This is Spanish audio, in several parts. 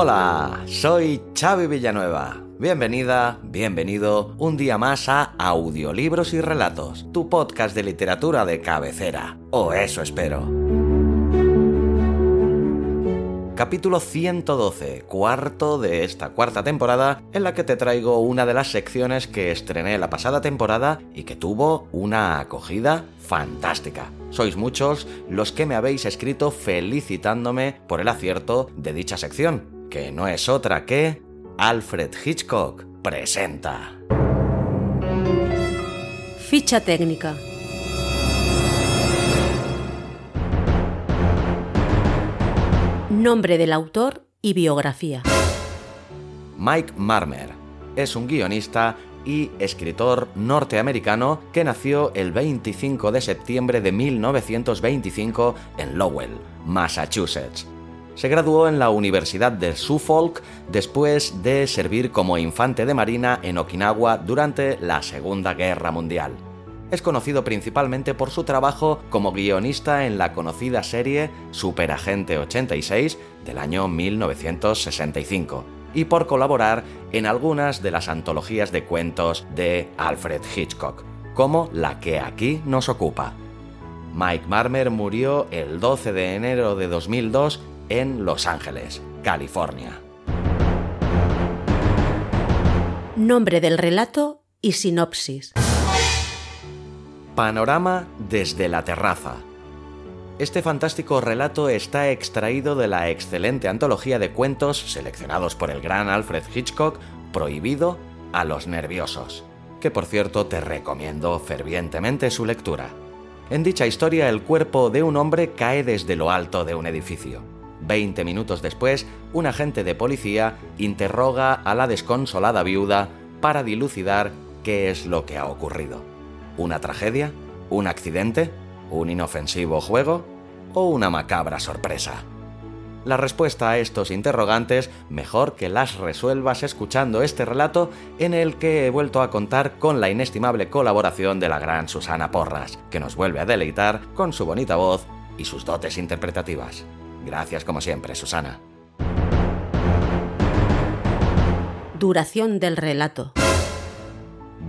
Hola, soy Xavi Villanueva. Bienvenida, bienvenido un día más a Audiolibros y Relatos, tu podcast de literatura de cabecera. O eso espero. Capítulo 112, cuarto de esta cuarta temporada, en la que te traigo una de las secciones que estrené la pasada temporada y que tuvo una acogida fantástica. Sois muchos los que me habéis escrito felicitándome por el acierto de dicha sección, que no es otra que Alfred Hitchcock presenta. Ficha técnica. Nombre del autor y biografía. Mike Marmer es un guionista y escritor norteamericano que nació el 25 de septiembre de 1925 en Lowell, Massachusetts se graduó en la Universidad de Suffolk después de servir como infante de marina en Okinawa durante la Segunda Guerra Mundial. Es conocido principalmente por su trabajo como guionista en la conocida serie Superagente 86 del año 1965 y por colaborar en algunas de las antologías de cuentos de Alfred Hitchcock, como la que aquí nos ocupa. Mike Marmer murió el 12 de enero de 2002 en Los Ángeles, California. Nombre del relato y sinopsis. Panorama desde la terraza. Este fantástico relato está extraído de la excelente antología de cuentos seleccionados por el gran Alfred Hitchcock, Prohibido a los nerviosos, que por cierto te recomiendo fervientemente su lectura. En dicha historia el cuerpo de un hombre cae desde lo alto de un edificio. Veinte minutos después, un agente de policía interroga a la desconsolada viuda para dilucidar qué es lo que ha ocurrido. ¿Una tragedia? ¿Un accidente? ¿Un inofensivo juego? ¿O una macabra sorpresa? La respuesta a estos interrogantes mejor que las resuelvas escuchando este relato en el que he vuelto a contar con la inestimable colaboración de la gran Susana Porras, que nos vuelve a deleitar con su bonita voz y sus dotes interpretativas. Gracias como siempre, Susana. Duración del relato.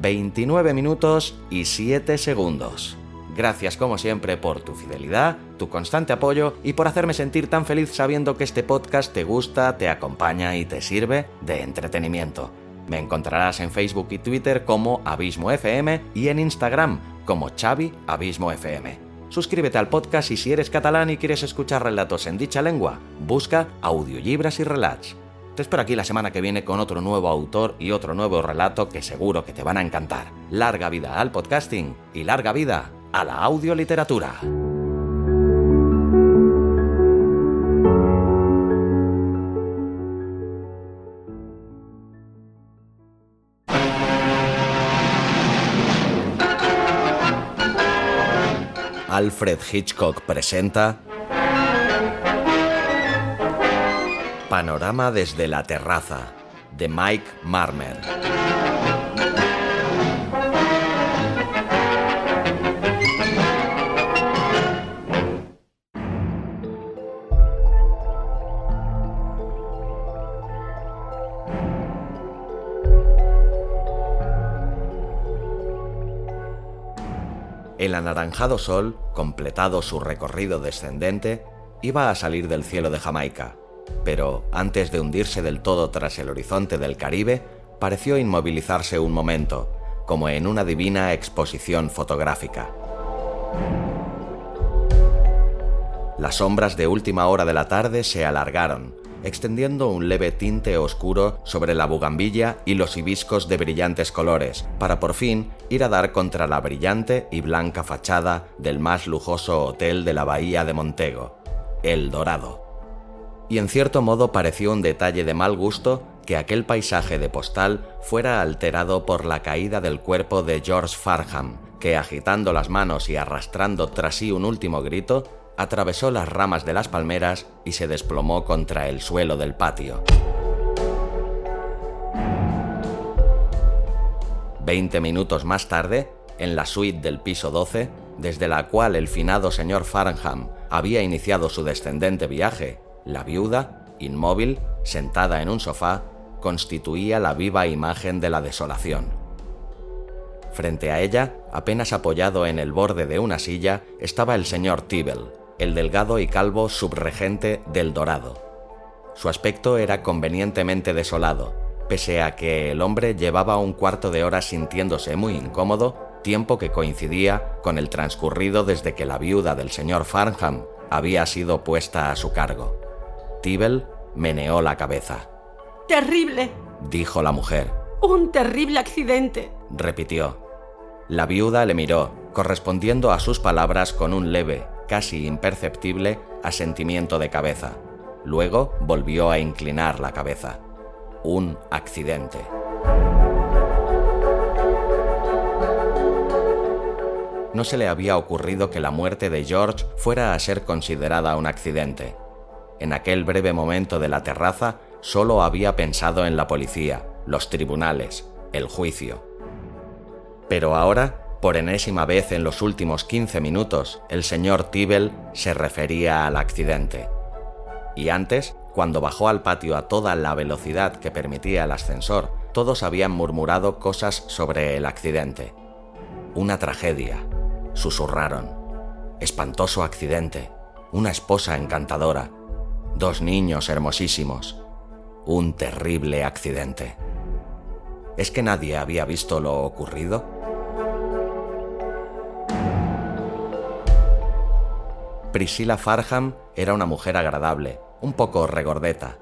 29 minutos y 7 segundos. Gracias como siempre por tu fidelidad, tu constante apoyo y por hacerme sentir tan feliz sabiendo que este podcast te gusta, te acompaña y te sirve de entretenimiento. Me encontrarás en Facebook y Twitter como Abismo FM y en Instagram como Xavi Abismo FM. Suscríbete al podcast y si eres catalán y quieres escuchar relatos en dicha lengua, busca Audiolibras y Relats. Te espero aquí la semana que viene con otro nuevo autor y otro nuevo relato que seguro que te van a encantar. Larga vida al podcasting y larga vida a la audioliteratura. Alfred Hitchcock presenta Panorama desde la terraza de Mike Marmer. Anaranjado sol, completado su recorrido descendente, iba a salir del cielo de Jamaica, pero antes de hundirse del todo tras el horizonte del Caribe, pareció inmovilizarse un momento, como en una divina exposición fotográfica. Las sombras de última hora de la tarde se alargaron, extendiendo un leve tinte oscuro sobre la bugambilla y los hibiscos de brillantes colores, para por fin ir a dar contra la brillante y blanca fachada del más lujoso hotel de la bahía de Montego, El Dorado. y en cierto modo pareció un detalle de mal gusto que aquel paisaje de postal fuera alterado por la caída del cuerpo de George Farham, que agitando las manos y arrastrando tras sí un último grito, atravesó las ramas de las palmeras y se desplomó contra el suelo del patio. Veinte minutos más tarde, en la suite del piso 12, desde la cual el finado señor Farnham había iniciado su descendente viaje, la viuda, inmóvil, sentada en un sofá, constituía la viva imagen de la desolación. Frente a ella, apenas apoyado en el borde de una silla, estaba el señor Tibble, el delgado y calvo subregente del Dorado. Su aspecto era convenientemente desolado, pese a que el hombre llevaba un cuarto de hora sintiéndose muy incómodo, tiempo que coincidía con el transcurrido desde que la viuda del señor Farnham había sido puesta a su cargo. Tibble meneó la cabeza. Terrible, dijo la mujer. Un terrible accidente, repitió. La viuda le miró, correspondiendo a sus palabras con un leve, casi imperceptible, asentimiento de cabeza. Luego volvió a inclinar la cabeza. Un accidente. No se le había ocurrido que la muerte de George fuera a ser considerada un accidente. En aquel breve momento de la terraza solo había pensado en la policía, los tribunales, el juicio. Pero ahora, por enésima vez en los últimos 15 minutos, el señor Tibble se refería al accidente. Y antes, cuando bajó al patio a toda la velocidad que permitía el ascensor, todos habían murmurado cosas sobre el accidente. Una tragedia, susurraron. Espantoso accidente. Una esposa encantadora dos niños hermosísimos, un terrible accidente. ¿Es que nadie había visto lo ocurrido? Priscilla Farham era una mujer agradable, un poco regordeta.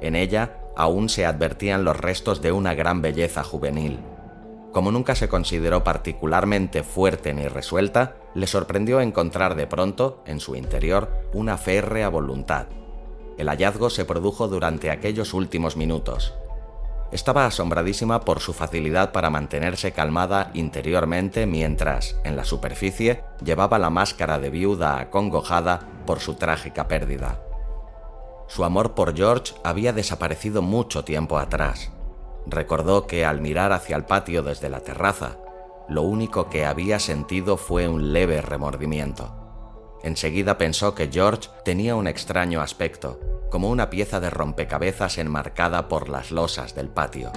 En ella aún se advertían los restos de una gran belleza juvenil. Como nunca se consideró particularmente fuerte ni resuelta, le sorprendió encontrar de pronto, en su interior, una férrea voluntad, el hallazgo se produjo durante aquellos últimos minutos. Estaba asombradísima por su facilidad para mantenerse calmada interiormente mientras, en la superficie, llevaba la máscara de viuda acongojada por su trágica pérdida. Su amor por George había desaparecido mucho tiempo atrás. Recordó que al mirar hacia el patio desde la terraza, lo único que había sentido fue un leve remordimiento. Enseguida pensó que George tenía un extraño aspecto, como una pieza de rompecabezas enmarcada por las losas del patio.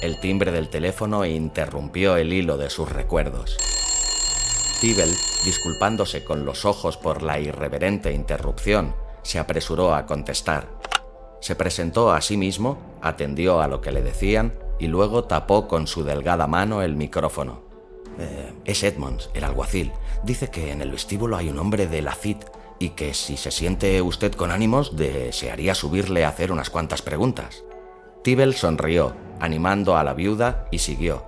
El timbre del teléfono interrumpió el hilo de sus recuerdos. Tibel, disculpándose con los ojos por la irreverente interrupción, se apresuró a contestar. Se presentó a sí mismo, atendió a lo que le decían y luego tapó con su delgada mano el micrófono. Eh, es Edmonds, el alguacil. Dice que en el vestíbulo hay un hombre de la CIT y que si se siente usted con ánimos desearía subirle a hacer unas cuantas preguntas. Tibel sonrió, animando a la viuda y siguió.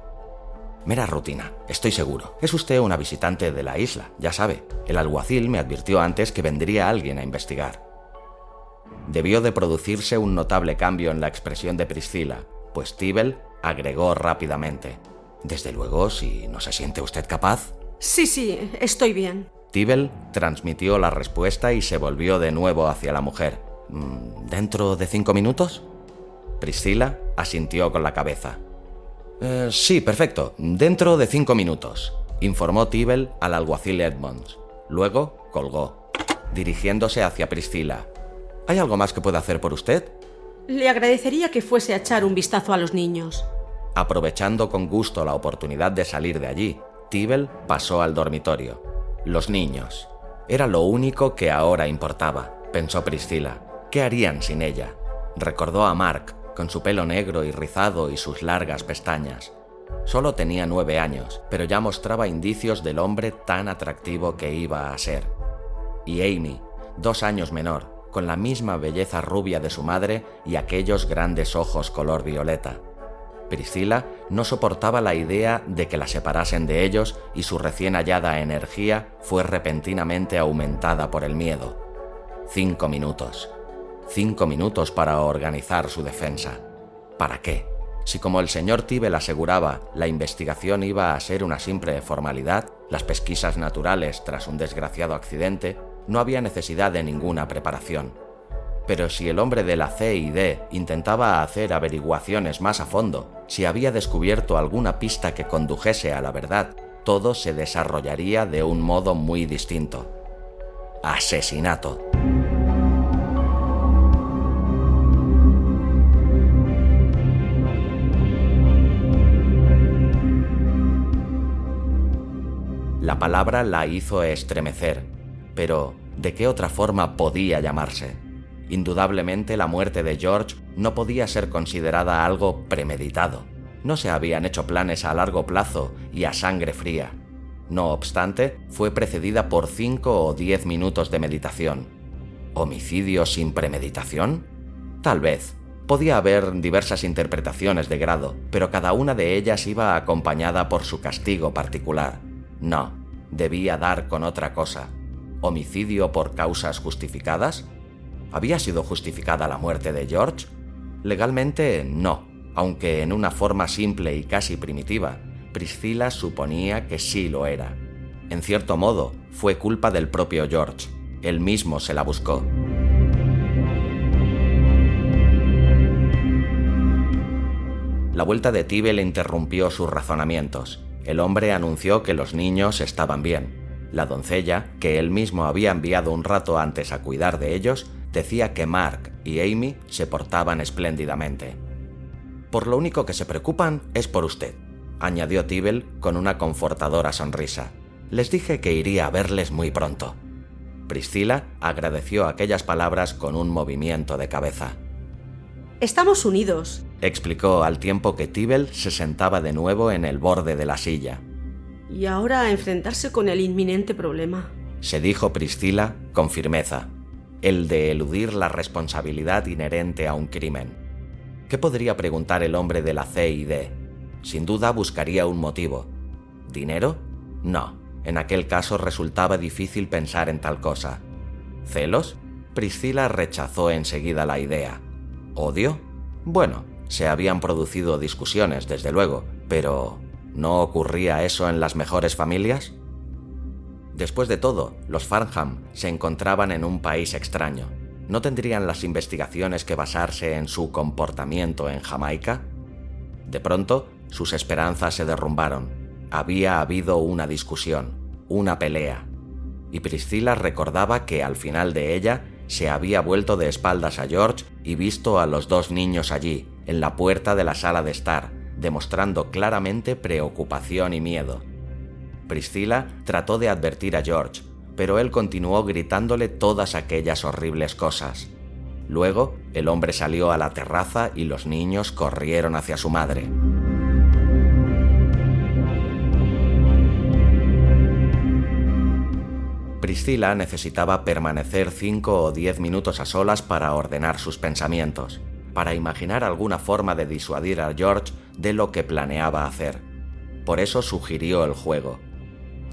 Mera rutina, estoy seguro. Es usted una visitante de la isla, ya sabe. El alguacil me advirtió antes que vendría alguien a investigar. Debió de producirse un notable cambio en la expresión de Priscila, pues Tibel agregó rápidamente. Desde luego, si no se siente usted capaz. Sí, sí, estoy bien. Tibel transmitió la respuesta y se volvió de nuevo hacia la mujer. Mm, ¿Dentro de cinco minutos? Priscila asintió con la cabeza. Eh, sí, perfecto. Dentro de cinco minutos, informó Tibel al alguacil Edmonds. Luego colgó, dirigiéndose hacia Priscila. ¿Hay algo más que pueda hacer por usted? Le agradecería que fuese a echar un vistazo a los niños. Aprovechando con gusto la oportunidad de salir de allí, Tibel pasó al dormitorio. Los niños. Era lo único que ahora importaba, pensó Priscila. ¿Qué harían sin ella? Recordó a Mark, con su pelo negro y rizado y sus largas pestañas. Solo tenía nueve años, pero ya mostraba indicios del hombre tan atractivo que iba a ser. Y Amy, dos años menor, con la misma belleza rubia de su madre y aquellos grandes ojos color violeta. Priscila no soportaba la idea de que la separasen de ellos y su recién hallada energía fue repentinamente aumentada por el miedo. Cinco minutos. Cinco minutos para organizar su defensa. ¿Para qué? Si como el señor Tibel aseguraba, la investigación iba a ser una simple formalidad, las pesquisas naturales tras un desgraciado accidente, no había necesidad de ninguna preparación. Pero si el hombre de la CID intentaba hacer averiguaciones más a fondo, si había descubierto alguna pista que condujese a la verdad, todo se desarrollaría de un modo muy distinto. Asesinato. La palabra la hizo estremecer, pero ¿de qué otra forma podía llamarse? Indudablemente la muerte de George no podía ser considerada algo premeditado. No se habían hecho planes a largo plazo y a sangre fría. No obstante, fue precedida por cinco o diez minutos de meditación. ¿Homicidio sin premeditación? Tal vez. Podía haber diversas interpretaciones de grado, pero cada una de ellas iba acompañada por su castigo particular. No, debía dar con otra cosa. ¿Homicidio por causas justificadas? ¿Había sido justificada la muerte de George? Legalmente no, aunque en una forma simple y casi primitiva. Priscila suponía que sí lo era. En cierto modo, fue culpa del propio George. Él mismo se la buscó. La vuelta de Tibe le interrumpió sus razonamientos. El hombre anunció que los niños estaban bien. La doncella, que él mismo había enviado un rato antes a cuidar de ellos, decía que Mark y Amy se portaban espléndidamente. Por lo único que se preocupan es por usted, añadió Tibel con una confortadora sonrisa. Les dije que iría a verles muy pronto. Priscila agradeció aquellas palabras con un movimiento de cabeza. Estamos unidos, explicó al tiempo que Tibel se sentaba de nuevo en el borde de la silla. Y ahora a enfrentarse con el inminente problema, se dijo Priscila con firmeza el de eludir la responsabilidad inherente a un crimen. ¿Qué podría preguntar el hombre de la CID? Sin duda buscaría un motivo. ¿Dinero? No. En aquel caso resultaba difícil pensar en tal cosa. ¿Celos? Priscila rechazó enseguida la idea. ¿Odio? Bueno, se habían producido discusiones, desde luego, pero ¿no ocurría eso en las mejores familias? Después de todo, los Farnham se encontraban en un país extraño. ¿No tendrían las investigaciones que basarse en su comportamiento en Jamaica? De pronto, sus esperanzas se derrumbaron. Había habido una discusión, una pelea. Y Priscila recordaba que al final de ella se había vuelto de espaldas a George y visto a los dos niños allí, en la puerta de la sala de estar, demostrando claramente preocupación y miedo. Priscila trató de advertir a George, pero él continuó gritándole todas aquellas horribles cosas. Luego, el hombre salió a la terraza y los niños corrieron hacia su madre. Priscila necesitaba permanecer cinco o diez minutos a solas para ordenar sus pensamientos, para imaginar alguna forma de disuadir a George de lo que planeaba hacer. Por eso sugirió el juego,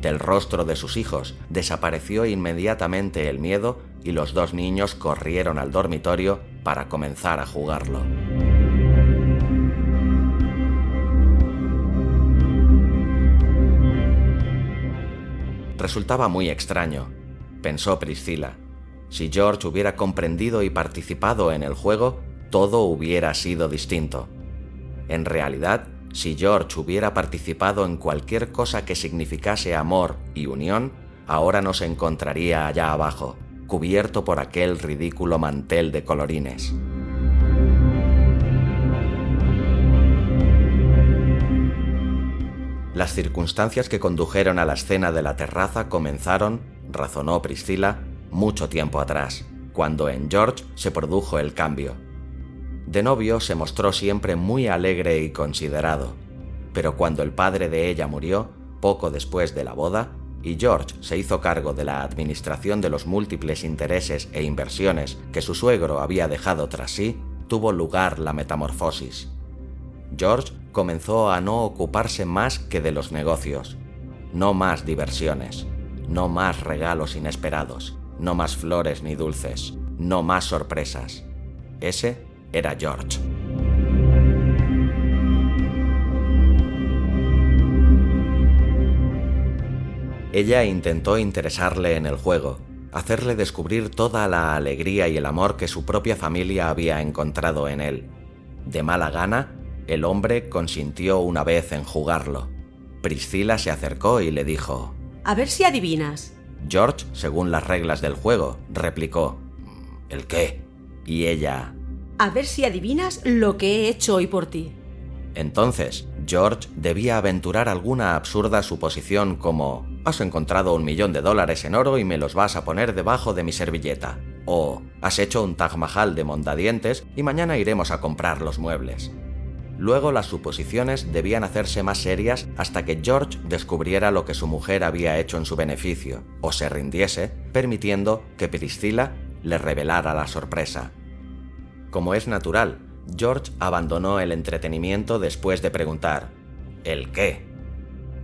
del rostro de sus hijos desapareció inmediatamente el miedo y los dos niños corrieron al dormitorio para comenzar a jugarlo. Resultaba muy extraño, pensó Priscila. Si George hubiera comprendido y participado en el juego, todo hubiera sido distinto. En realidad, si George hubiera participado en cualquier cosa que significase amor y unión, ahora no se encontraría allá abajo, cubierto por aquel ridículo mantel de colorines. Las circunstancias que condujeron a la escena de la terraza comenzaron, razonó Priscila, mucho tiempo atrás, cuando en George se produjo el cambio. De novio se mostró siempre muy alegre y considerado, pero cuando el padre de ella murió, poco después de la boda, y George se hizo cargo de la administración de los múltiples intereses e inversiones que su suegro había dejado tras sí, tuvo lugar la metamorfosis. George comenzó a no ocuparse más que de los negocios. No más diversiones, no más regalos inesperados, no más flores ni dulces, no más sorpresas. Ese era George. Ella intentó interesarle en el juego, hacerle descubrir toda la alegría y el amor que su propia familia había encontrado en él. De mala gana, el hombre consintió una vez en jugarlo. Priscila se acercó y le dijo, A ver si adivinas. George, según las reglas del juego, replicó, ¿El qué? Y ella, A ver si adivinas lo que he hecho hoy por ti. Entonces, George debía aventurar alguna absurda suposición como Has encontrado un millón de dólares en oro y me los vas a poner debajo de mi servilleta. O Has hecho un Taj Mahal de mondadientes y mañana iremos a comprar los muebles. Luego las suposiciones debían hacerse más serias hasta que George descubriera lo que su mujer había hecho en su beneficio, o se rindiese, permitiendo que Priscila le revelara la sorpresa. Como es natural, George abandonó el entretenimiento después de preguntar ¿El qué?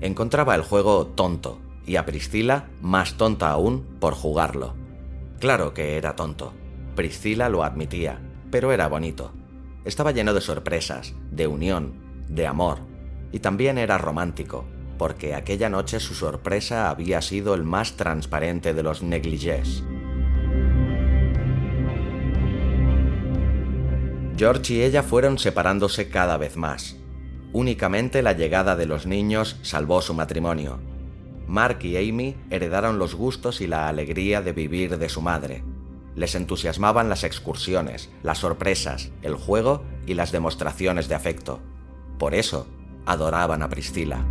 Encontraba el juego tonto y a Priscila más tonta aún por jugarlo. Claro que era tonto. Priscila lo admitía, pero era bonito. Estaba lleno de sorpresas, de unión, de amor, y también era romántico, porque aquella noche su sorpresa había sido el más transparente de los negligés. George y ella fueron separándose cada vez más. Únicamente la llegada de los niños salvó su matrimonio. Mark y Amy heredaron los gustos y la alegría de vivir de su madre. Les entusiasmaban las excursiones, las sorpresas, el juego y las demostraciones de afecto. Por eso, adoraban a Priscila.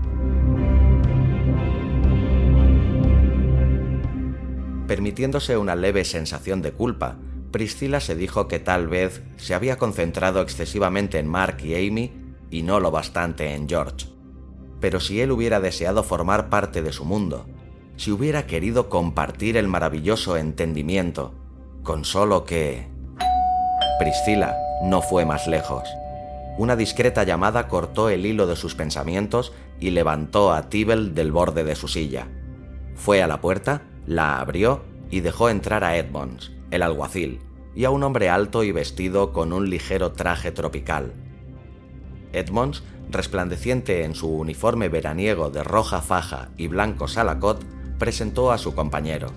Permitiéndose una leve sensación de culpa, Priscila se dijo que tal vez se había concentrado excesivamente en Mark y Amy y no lo bastante en George. Pero si él hubiera deseado formar parte de su mundo, si hubiera querido compartir el maravilloso entendimiento, con solo que... Priscila no fue más lejos. Una discreta llamada cortó el hilo de sus pensamientos y levantó a Tibel del borde de su silla. Fue a la puerta, la abrió y dejó entrar a Edmonds, el alguacil, y a un hombre alto y vestido con un ligero traje tropical. Edmonds, resplandeciente en su uniforme veraniego de roja faja y blanco salacot, presentó a su compañero.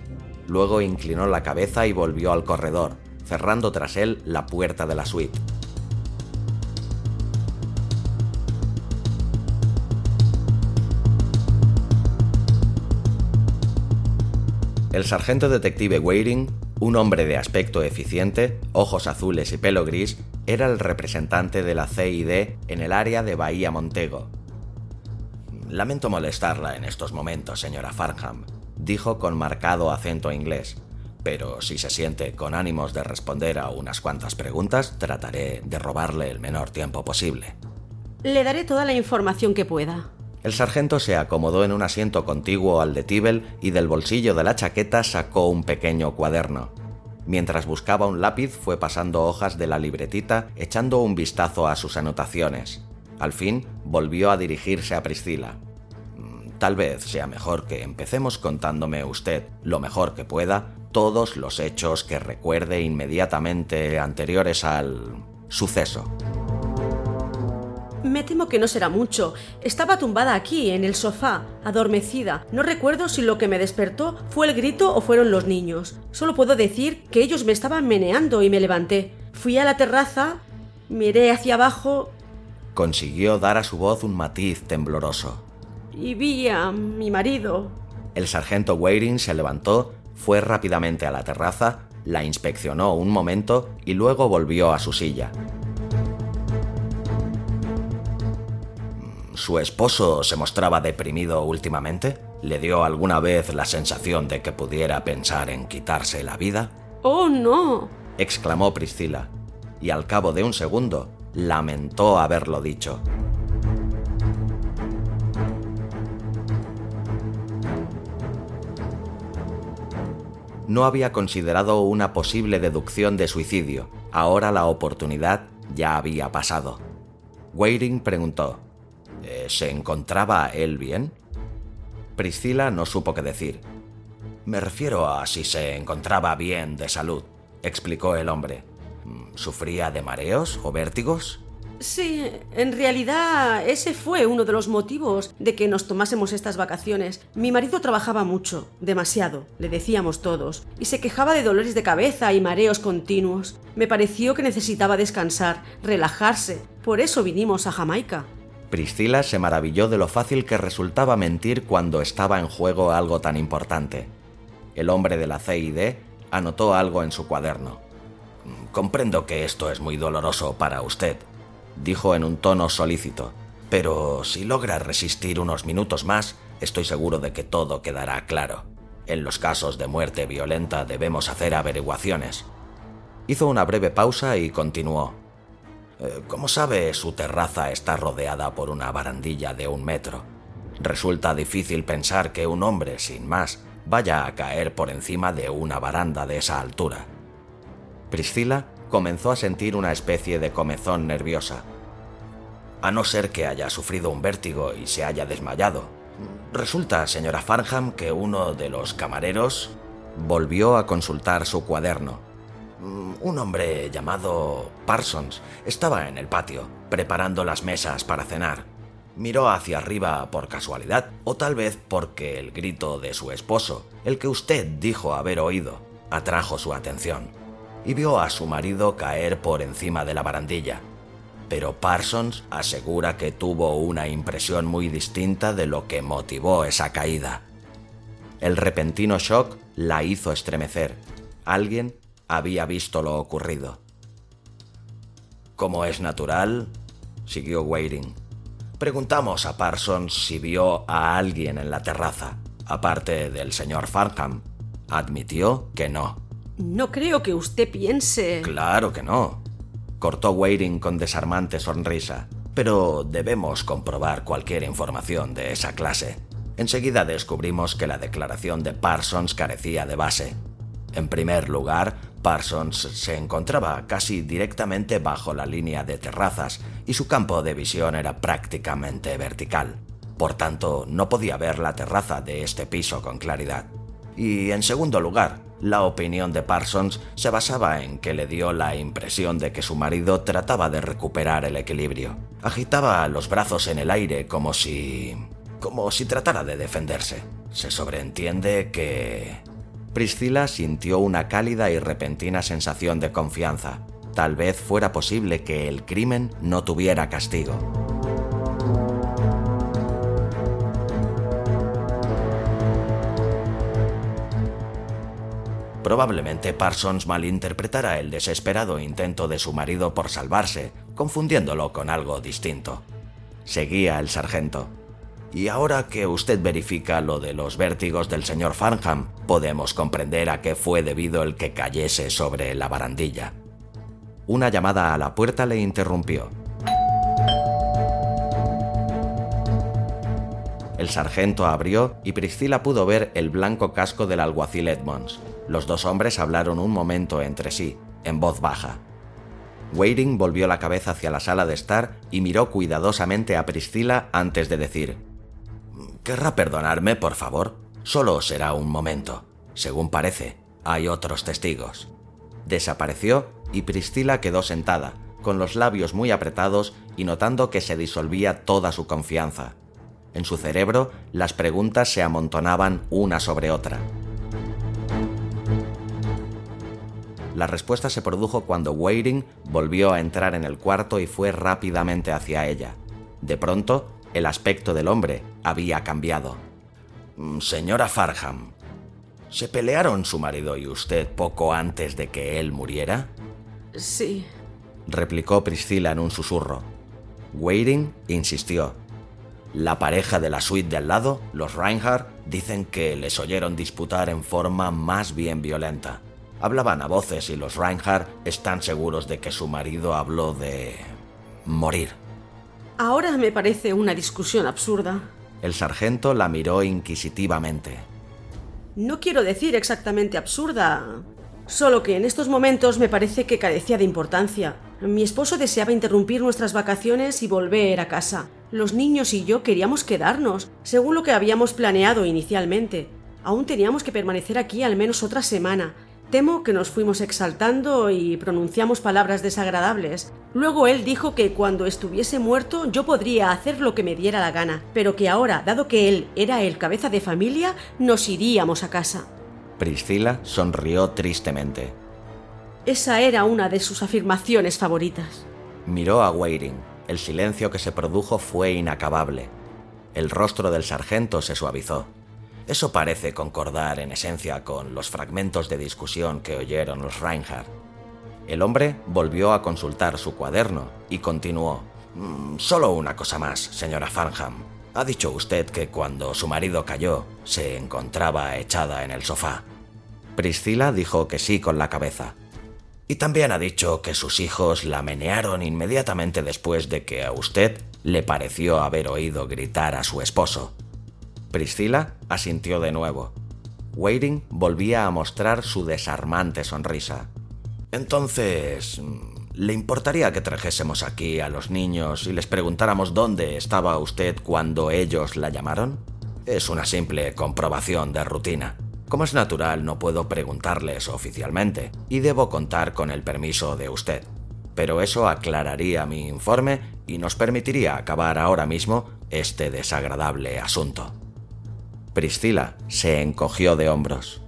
Luego inclinó la cabeza y volvió al corredor, cerrando tras él la puerta de la suite. El sargento detective Waring, un hombre de aspecto eficiente, ojos azules y pelo gris, era el representante de la CID en el área de Bahía Montego. Lamento molestarla en estos momentos, señora Farnham, dijo con marcado acento inglés, pero si se siente con ánimos de responder a unas cuantas preguntas, trataré de robarle el menor tiempo posible. Le daré toda la información que pueda. El sargento se acomodó en un asiento contiguo al de Tibel y del bolsillo de la chaqueta sacó un pequeño cuaderno. Mientras buscaba un lápiz fue pasando hojas de la libretita echando un vistazo a sus anotaciones. Al fin volvió a dirigirse a Priscila. "Mm, Tal vez sea mejor que empecemos contándome usted, lo mejor que pueda, todos los hechos que recuerde inmediatamente anteriores al suceso. Me temo que no será mucho. Estaba tumbada aquí, en el sofá, adormecida. No recuerdo si lo que me despertó fue el grito o fueron los niños. Solo puedo decir que ellos me estaban meneando y me levanté. Fui a la terraza, miré hacia abajo Consiguió dar a su voz un matiz tembloroso. y vi a mi marido. El sargento Waring se levantó, fue rápidamente a la terraza, la inspeccionó un momento y luego volvió a su silla. ¿Su esposo se mostraba deprimido últimamente? ¿Le dio alguna vez la sensación de que pudiera pensar en quitarse la vida? ¡Oh, no! exclamó Priscila, y al cabo de un segundo lamentó haberlo dicho. No había considerado una posible deducción de suicidio. Ahora la oportunidad ya había pasado. Waring preguntó, Eh, ¿Se encontraba él bien? Priscila no supo qué decir. Me refiero a si se encontraba bien de salud, explicó el hombre. ¿Sufría de mareos o vértigos? Sí, en realidad ese fue uno de los motivos de que nos tomásemos estas vacaciones. Mi marido trabajaba mucho, demasiado, le decíamos todos, y se quejaba de dolores de cabeza y mareos continuos. Me pareció que necesitaba descansar, relajarse. Por eso vinimos a Jamaica. Priscila se maravilló de lo fácil que resultaba mentir cuando estaba en juego algo tan importante. El hombre de la CID anotó algo en su cuaderno. Comprendo que esto es muy doloroso para usted, dijo en un tono solícito, pero si logra resistir unos minutos más, estoy seguro de que todo quedará claro. En los casos de muerte violenta debemos hacer averiguaciones. Hizo una breve pausa y continuó. Eh, como sabe, su terraza está rodeada por una barandilla de un metro. Resulta difícil pensar que un hombre, sin más, vaya a caer por encima de una baranda de esa altura. Priscila comenzó a sentir una especie de comezón nerviosa. A no ser que haya sufrido un vértigo y se haya desmayado. Resulta, señora Farnham, que uno de los camareros volvió a consultar su cuaderno. Mm, un hombre llamado Parsons estaba en el patio, preparando las mesas para cenar. Miró hacia arriba por casualidad, o tal vez porque el grito de su esposo, el que usted dijo haber oído, atrajo su atención y vio a su marido caer por encima de la barandilla. Pero Parsons asegura que tuvo una impresión muy distinta de lo que motivó esa caída. El repentino shock la hizo estremecer. Alguien había visto lo ocurrido. Como es natural, siguió Waiting. Preguntamos a Parsons si vio a alguien en la terraza, aparte del señor Farnham. Admitió que no. No creo que usted piense. Claro que no. Cortó Waiting con desarmante sonrisa. Pero debemos comprobar cualquier información de esa clase. Enseguida descubrimos que la declaración de Parsons carecía de base. En primer lugar, Parsons se encontraba casi directamente bajo la línea de terrazas y su campo de visión era prácticamente vertical. Por tanto, no podía ver la terraza de este piso con claridad. Y en segundo lugar, la opinión de Parsons se basaba en que le dio la impresión de que su marido trataba de recuperar el equilibrio. Agitaba los brazos en el aire como si... como si tratara de defenderse. Se sobreentiende que... Priscila sintió una cálida y repentina sensación de confianza. Tal vez fuera posible que el crimen no tuviera castigo. Probablemente Parsons malinterpretara el desesperado intento de su marido por salvarse, confundiéndolo con algo distinto. Seguía el sargento. Y ahora que usted verifica lo de los vértigos del señor Farnham, podemos comprender a qué fue debido el que cayese sobre la barandilla. Una llamada a la puerta le interrumpió. El sargento abrió y Priscila pudo ver el blanco casco del alguacil Edmonds. Los dos hombres hablaron un momento entre sí, en voz baja. Waiting volvió la cabeza hacia la sala de estar y miró cuidadosamente a Priscila antes de decir: ¿Querrá perdonarme, por favor? Solo será un momento. Según parece, hay otros testigos. Desapareció y Priscila quedó sentada, con los labios muy apretados y notando que se disolvía toda su confianza. En su cerebro las preguntas se amontonaban una sobre otra. La respuesta se produjo cuando Waiting volvió a entrar en el cuarto y fue rápidamente hacia ella. De pronto, el aspecto del hombre había cambiado. Mm, señora Farham, ¿se pelearon su marido y usted poco antes de que él muriera? Sí, replicó Priscila en un susurro. Waiting insistió. La pareja de la suite de al lado, los Reinhardt, dicen que les oyeron disputar en forma más bien violenta. Hablaban a voces y los Reinhardt están seguros de que su marido habló de... morir. Ahora me parece una discusión absurda. El sargento la miró inquisitivamente. No quiero decir exactamente absurda, solo que en estos momentos me parece que carecía de importancia. Mi esposo deseaba interrumpir nuestras vacaciones y volver a casa. Los niños y yo queríamos quedarnos, según lo que habíamos planeado inicialmente. Aún teníamos que permanecer aquí al menos otra semana. Temo que nos fuimos exaltando y pronunciamos palabras desagradables. Luego él dijo que cuando estuviese muerto yo podría hacer lo que me diera la gana, pero que ahora, dado que él era el cabeza de familia, nos iríamos a casa. Priscila sonrió tristemente. Esa era una de sus afirmaciones favoritas. Miró a Waiting. El silencio que se produjo fue inacabable. El rostro del sargento se suavizó. Eso parece concordar en esencia con los fragmentos de discusión que oyeron los Reinhardt. El hombre volvió a consultar su cuaderno y continuó. "Mm, solo una cosa más, señora Farnham. Ha dicho usted que cuando su marido cayó, se encontraba echada en el sofá. Priscila dijo que sí con la cabeza. Y también ha dicho que sus hijos la menearon inmediatamente después de que a usted le pareció haber oído gritar a su esposo. Priscila asintió de nuevo. Waiting volvía a mostrar su desarmante sonrisa. Entonces, ¿le importaría que trajésemos aquí a los niños y les preguntáramos dónde estaba usted cuando ellos la llamaron? Es una simple comprobación de rutina. Como es natural, no puedo preguntarles oficialmente y debo contar con el permiso de usted. Pero eso aclararía mi informe y nos permitiría acabar ahora mismo este desagradable asunto. Priscila se encogió de hombros.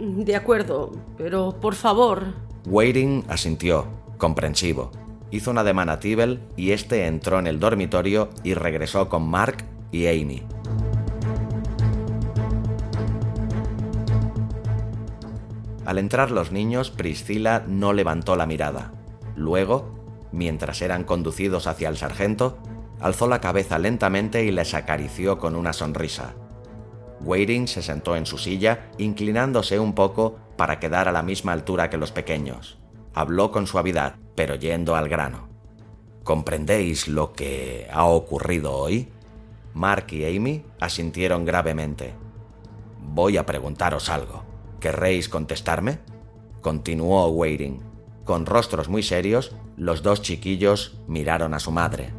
De acuerdo, pero por favor. Waiting asintió, comprensivo. Hizo una ademán a Tibel y este entró en el dormitorio y regresó con Mark y Amy. Al entrar los niños, Priscila no levantó la mirada. Luego, mientras eran conducidos hacia el sargento, alzó la cabeza lentamente y les acarició con una sonrisa. Waiting se sentó en su silla, inclinándose un poco para quedar a la misma altura que los pequeños. Habló con suavidad, pero yendo al grano. ¿Comprendéis lo que ha ocurrido hoy? Mark y Amy asintieron gravemente. Voy a preguntaros algo. ¿Querréis contestarme? Continuó Waiting. Con rostros muy serios, los dos chiquillos miraron a su madre.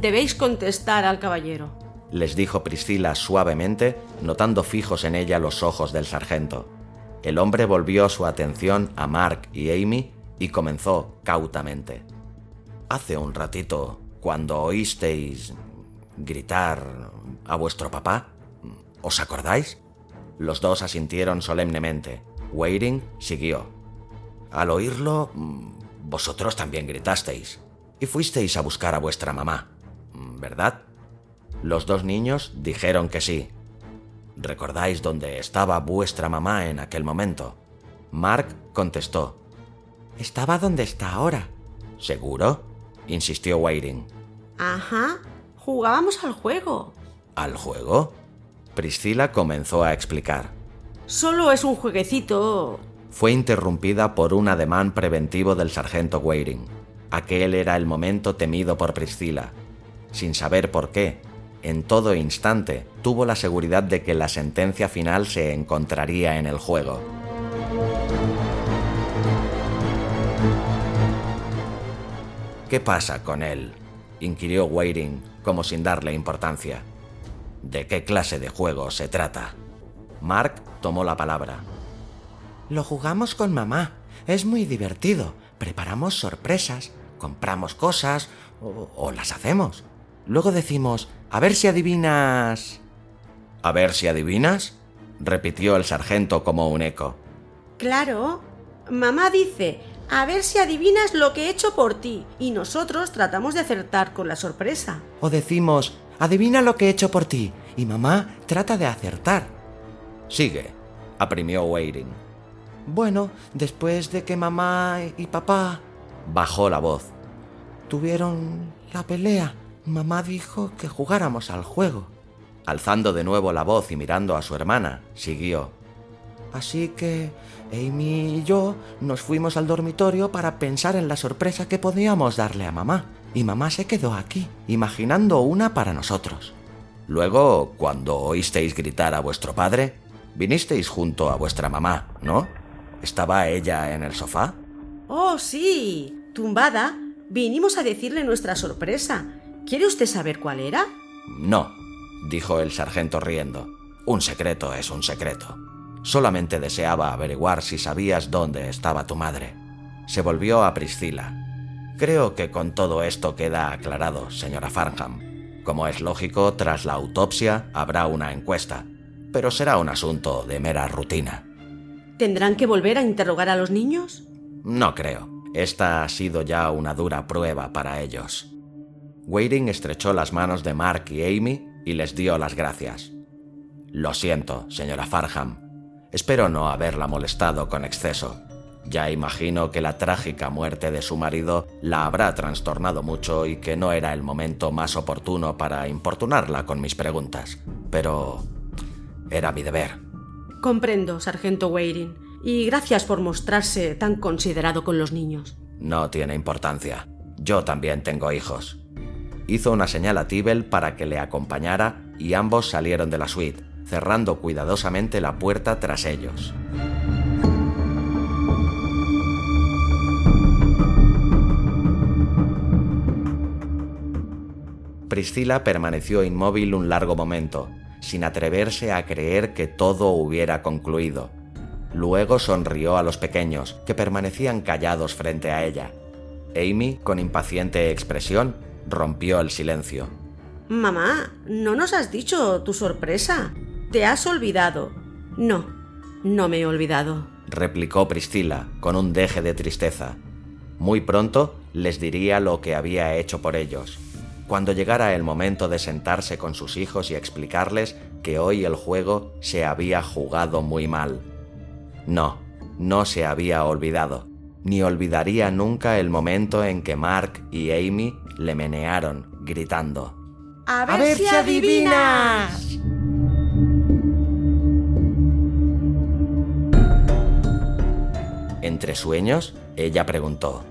Debéis contestar al caballero. les dijo Priscila suavemente, notando fijos en ella los ojos del sargento. El hombre volvió su atención a Mark y Amy y comenzó cautamente. Hace un ratito, cuando oísteis gritar a vuestro papá, ¿os acordáis? Los dos asintieron solemnemente. Waiting siguió. Al oírlo, vosotros también gritasteis y fuisteis a buscar a vuestra mamá, ¿verdad? Los dos niños dijeron que sí. ¿Recordáis dónde estaba vuestra mamá en aquel momento? Mark contestó. Estaba donde está ahora. ¿Seguro? insistió Waiting. Ajá. Jugábamos al juego. ¿Al juego? Priscila comenzó a explicar. Solo es un jueguecito. Fue interrumpida por un ademán preventivo del sargento Waiting. Aquel era el momento temido por Priscila. Sin saber por qué, en todo instante tuvo la seguridad de que la sentencia final se encontraría en el juego. ¿Qué pasa con él? inquirió Waiting, como sin darle importancia. ¿De qué clase de juego se trata? Mark tomó la palabra. Lo jugamos con mamá. Es muy divertido. Preparamos sorpresas, compramos cosas o las hacemos. Luego decimos, a ver si adivinas... ¿A ver si adivinas? repitió el sargento como un eco. Claro. Mamá dice, a ver si adivinas lo que he hecho por ti. Y nosotros tratamos de acertar con la sorpresa. O decimos, adivina lo que he hecho por ti. Y mamá trata de acertar. Sigue, aprimió Waiting. Bueno, después de que mamá y papá... Bajó la voz. Tuvieron la pelea. Mamá dijo que jugáramos al juego. Alzando de nuevo la voz y mirando a su hermana, siguió. Así que Amy y yo nos fuimos al dormitorio para pensar en la sorpresa que podíamos darle a mamá. Y mamá se quedó aquí, imaginando una para nosotros. Luego, cuando oísteis gritar a vuestro padre, vinisteis junto a vuestra mamá, ¿no? ¿Estaba ella en el sofá? Oh, sí. tumbada, vinimos a decirle nuestra sorpresa. ¿Quiere usted saber cuál era? No, dijo el sargento riendo. Un secreto es un secreto. Solamente deseaba averiguar si sabías dónde estaba tu madre. Se volvió a Priscila. Creo que con todo esto queda aclarado, señora Farnham. Como es lógico, tras la autopsia habrá una encuesta, pero será un asunto de mera rutina. ¿Tendrán que volver a interrogar a los niños? No creo. Esta ha sido ya una dura prueba para ellos. Wading estrechó las manos de Mark y Amy y les dio las gracias. Lo siento, señora Farham. Espero no haberla molestado con exceso. Ya imagino que la trágica muerte de su marido la habrá trastornado mucho y que no era el momento más oportuno para importunarla con mis preguntas. Pero era mi deber. Comprendo, sargento Waiting, y gracias por mostrarse tan considerado con los niños. No tiene importancia. Yo también tengo hijos. Hizo una señal a Tibel para que le acompañara y ambos salieron de la suite, cerrando cuidadosamente la puerta tras ellos. Priscila permaneció inmóvil un largo momento, sin atreverse a creer que todo hubiera concluido. Luego sonrió a los pequeños, que permanecían callados frente a ella. Amy, con impaciente expresión, rompió el silencio. Mamá, no nos has dicho tu sorpresa. Te has olvidado. No, no me he olvidado, replicó Priscila, con un deje de tristeza. Muy pronto les diría lo que había hecho por ellos. Cuando llegara el momento de sentarse con sus hijos y explicarles que hoy el juego se había jugado muy mal. No, no se había olvidado, ni olvidaría nunca el momento en que Mark y Amy le menearon, gritando. ¡A ver, si adivinas! Entre sueños, ella preguntó.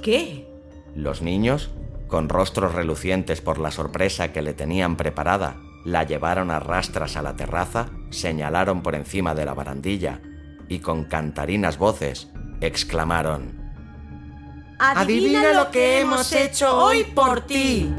¿Qué? Los niños, con rostros relucientes por la sorpresa que le tenían preparada, la llevaron a rastras a la terraza, señalaron por encima de la barandilla y con cantarinas voces exclamaron Adivina lo que hemos hecho hoy por ti.